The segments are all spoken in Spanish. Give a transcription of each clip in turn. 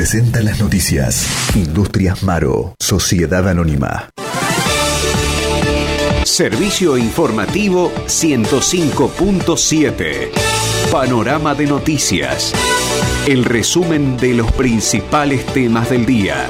presenta las noticias. Industrias Maro, Sociedad Anónima. Servicio informativo 105.7. Panorama de noticias. El resumen de los principales temas del día.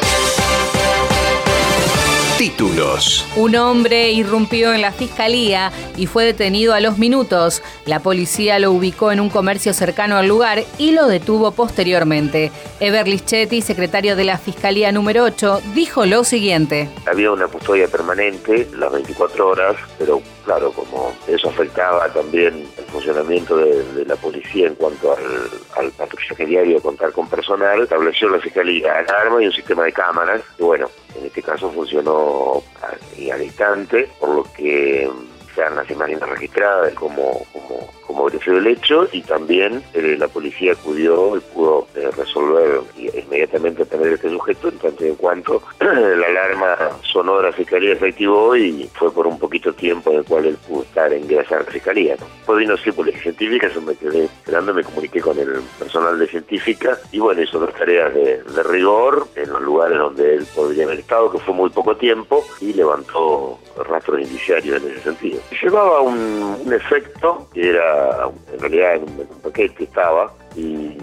Títulos. Un hombre irrumpió en la fiscalía y fue detenido a los minutos. La policía lo ubicó en un comercio cercano al lugar y lo detuvo posteriormente. Ever Lischetti, secretario de la Fiscalía número 8, dijo lo siguiente. Había una custodia permanente las 24 horas, pero claro, como eso afectaba también el funcionamiento de, la policía en cuanto al, al patrullaje diario contar con personal, estableció la Fiscalía alarma y un sistema de cámaras. Y bueno, en este caso funcionó al instante, por lo que se han las imágenes registradas como, como, como beneficio del hecho y también eh, la policía acudió y pudo eh, resolver inmediatamente tener este sujeto en tanto en cuanto la alarma sonora fiscalía se activó y fue por un poquito tiempo en el cual él pudo estar en ingresar a la fiscalía. ¿no? Después vino sí policía científica, yo me quedé esperando, me comuniqué con el personal de científica y bueno, hizo dos tareas de, de rigor en los lugares donde él podría haber estado, que fue muy poco tiempo, y levantó rastros indiciarios en ese sentido. Llevaba un, efecto que era, en realidad en un, paquete estaba, y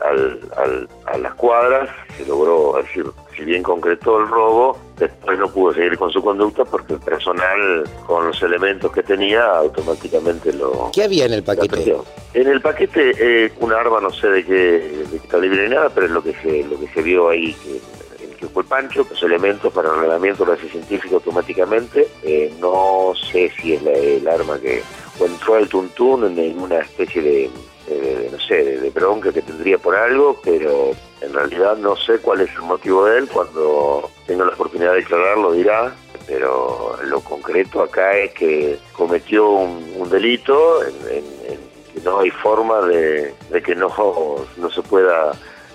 al, a las cuadras se logró, decir, si bien concretó el robo, después no pudo seguir con su conducta porque el personal con los elementos que tenía automáticamente lo... ¿Qué había en el paquete? En el paquete eh, un arma, no sé de qué, de qué calibre ni nada, pero es lo que se, lo que se vio ahí, que que fue Pancho, los elementos para el reglamento lo hace científico automáticamente. Eh, no sé si es el arma que o entró el tuntún en una especie de, no sé, de, bronca que tendría por algo, pero en realidad no sé cuál es el motivo de él. Cuando tenga la oportunidad de declararlo dirá, pero lo concreto acá es que cometió un, delito en, que no hay forma de, de que no, no se pueda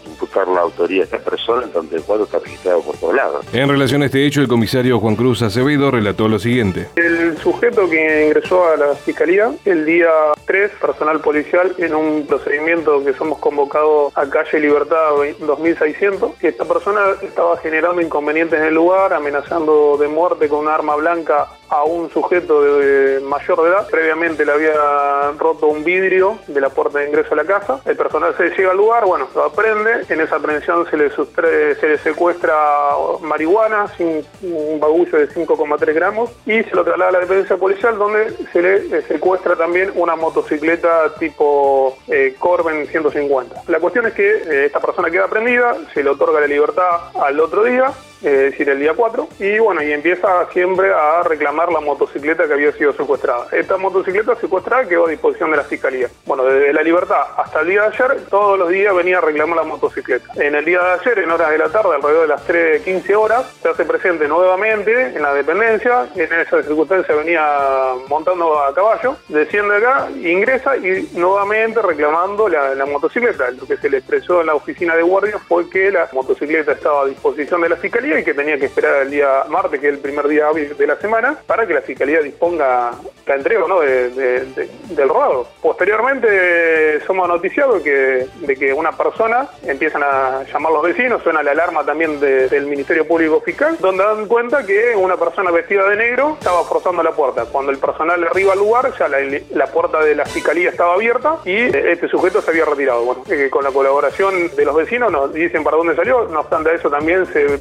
imputar la autoría de esta persona en tanto cuanto está registrado por todos lados. En relación a este hecho, el comisario Juan Cruz Acevedo relató lo siguiente. El sujeto que ingresó a la fiscalía el día 3, personal policial, en un procedimiento que somos convocados a calle Libertad 2600, esta persona estaba generando inconvenientes en el lugar, amenazando de muerte con un arma blanca a un sujeto de, mayor de edad. Previamente le había roto un vidrio de la puerta de ingreso a la casa. El personal se llega al lugar, bueno, lo aprende. En esa aprehensión se le, se le secuestra marihuana, sin un bagullo de 5,3 gramos, y se lo traslada a la dependencia policial, donde se le secuestra también una motocicleta tipo eh, Corben 150. La cuestión es que eh, esta persona queda prendida, se le otorga la libertad al otro día es decir, el día 4, y bueno, y empieza siempre a reclamar la motocicleta que había sido secuestrada. Esta motocicleta secuestrada quedó a disposición de la Fiscalía. Bueno, desde la libertad hasta el día de ayer, todos los días venía a reclamar la motocicleta. En el día de ayer, en horas de la tarde, alrededor de las 3.15 horas, se hace presente nuevamente en la dependencia, en esa circunstancia venía montando a caballo, desciende acá, ingresa y nuevamente reclamando la, la motocicleta. Lo que se le expresó en la oficina de guardia fue que la motocicleta estaba a disposición de la Fiscalía y que tenía que esperar el día martes, que es el primer día de la semana, para que la Fiscalía disponga la entrega ¿no? del robado. Posteriormente somos noticiados que, de que una persona empiezan a llamar los vecinos, suena la alarma también del Ministerio Público Fiscal, donde dan cuenta que una persona vestida de negro estaba forzando la puerta. Cuando el personal arriba al lugar, ya la, puerta de la Fiscalía estaba abierta y este sujeto se había retirado. Bueno, eh, con la colaboración de los vecinos nos dicen para dónde salió, no obstante eso también se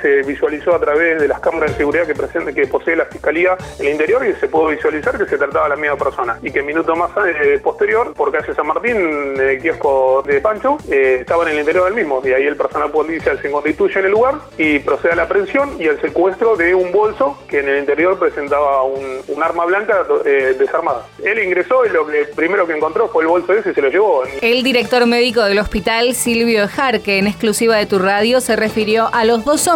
se visualizó a través de las cámaras de seguridad que, posee la Fiscalía en el interior y se pudo visualizar que se trataba de la misma persona. Y que minutos más eh, posterior, por calle San Martín, el kiosco de Pancho, eh, estaba en el interior del mismo. Y ahí el personal policial se constituye en el lugar y procede a la aprehensión y el secuestro de un bolso que en el interior presentaba un, arma blanca eh, desarmada. Él ingresó y lo primero que encontró fue el bolso ese y se lo llevó. El director médico del hospital, Silvio que en exclusiva de tu radio, se refirió a los dos hombres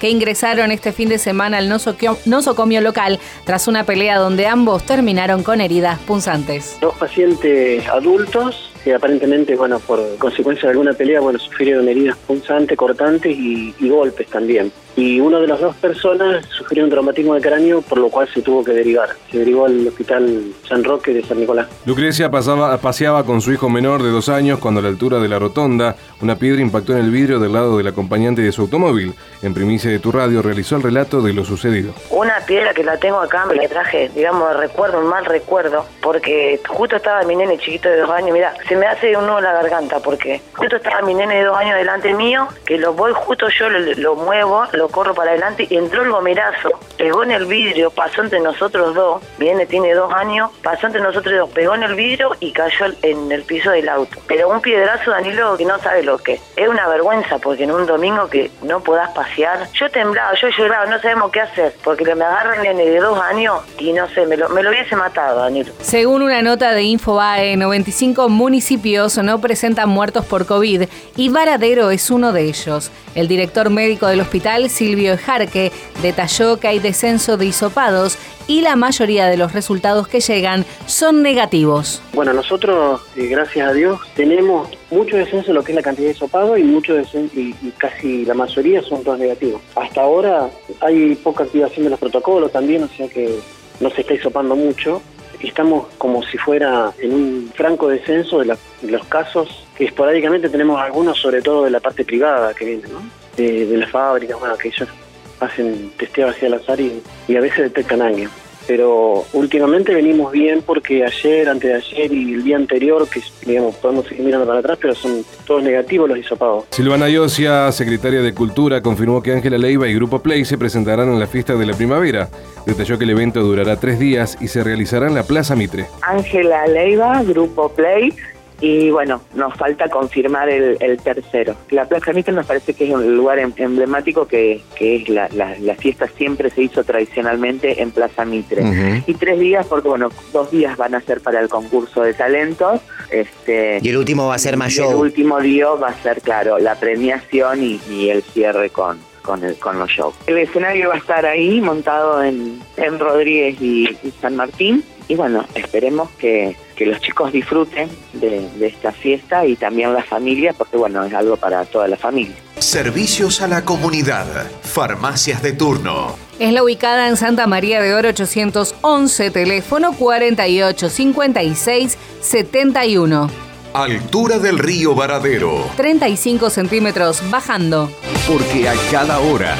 que ingresaron este fin de semana al nosocomio local tras una pelea donde ambos terminaron con heridas punzantes. Dos pacientes adultos que aparentemente, bueno, por consecuencia de alguna pelea, bueno, sufrieron heridas punzantes, cortantes y golpes también y una de las dos personas sufrió un traumatismo de cráneo, por lo cual se tuvo que derivar. Se derivó al hospital San Roque de San Nicolás. Lucrecia pasaba, paseaba con su hijo menor de dos años cuando a la altura de la rotonda una piedra impactó en el vidrio del lado del acompañante de su automóvil. En primicia de tu radio realizó el relato de lo sucedido. Una piedra que la tengo acá, me la traje, digamos, recuerdo, un mal recuerdo, porque justo estaba mi nene chiquito de dos años, mira, se me hace un nudo en la garganta, porque justo estaba mi nene de dos años delante mío, que lo voy justo yo, lo, lo muevo, lo corro para adelante y entró el gomerazo, pegó en el vidrio, pasó entre nosotros dos, viene, tiene dos años, pasó entre nosotros dos, pegó en el vidrio y cayó en el piso del auto. Pero un piedrazo, Danilo, que no sabe lo que es. Es una vergüenza porque en un domingo que no podás pasear, yo temblaba, yo lloraba, no sabemos qué hacer, porque me agarran nene de dos años y no sé, me lo, me lo hubiese matado, Danilo. Según una nota de Infobae, 95 municipios no presentan muertos por COVID y Varadero es uno de ellos. El director médico del hospital, Silvio Ejarque, detalló que hay descenso de hisopados y la mayoría de los resultados que llegan son negativos. Bueno, nosotros, eh, gracias a Dios, tenemos mucho descenso en lo que es la cantidad de hisopados y mucho descenso, y, casi la mayoría son todos negativos. Hasta ahora hay poca activación de los protocolos también, o sea que no se está hisopando mucho. Estamos como si fuera en un franco descenso de, la- de los casos que esporádicamente tenemos algunos, sobre todo de la parte privada que viene, ¿no? De, de las fábricas, bueno, que ellos hacen testeo hacia el azar y, y a veces detectan alguien. Pero últimamente venimos bien porque ayer, antes de ayer y el día anterior, que digamos, podemos seguir mirando para atrás, pero son todos negativos los hisopados. Silvana Yosia, secretaria de Cultura, confirmó que Ángela Leiva y Grupo Play se presentarán en la fiesta de la primavera. Detalló que el evento durará tres días y se realizará en la Plaza Mitre. Ángela Leiva, Grupo Play, y bueno, nos falta confirmar el, el tercero. La Plaza Mitre nos parece que es un lugar em- emblemático que, que es la, la, la fiesta siempre se hizo tradicionalmente en Plaza Mitre. Y tres días, porque bueno, dos días van a ser para el concurso de talentos. Este, Y el último va a ser y El último día va a ser, claro, la premiación y, y el cierre con, con, el, con los shows. El escenario va a estar ahí montado en, en Rodríguez y, y San Martín. Y bueno, esperemos que, que los chicos disfruten de, de esta fiesta y también las familias, porque bueno, es algo para toda la familia. Servicios a la comunidad. Farmacias de turno. Es la ubicada en Santa María de Oro 811, teléfono 4856 71. Altura del río Varadero. 35 centímetros bajando. Porque a cada hora.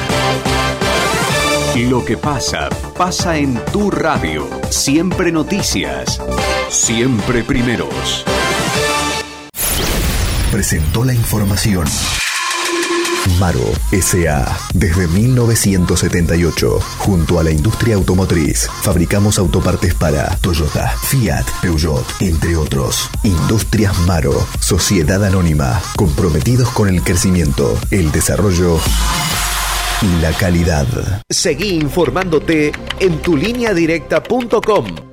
Lo que pasa, pasa en tu radio. Siempre noticias. Siempre primeros. Presentó la información. Maro S.A. Desde 1978, junto a la industria automotriz, fabricamos autopartes para Toyota, Fiat, Peugeot, entre otros. Industrias Maro, Sociedad Anónima, comprometidos con el crecimiento, el desarrollo y la calidad. Seguí informándote en tulineadirecta.com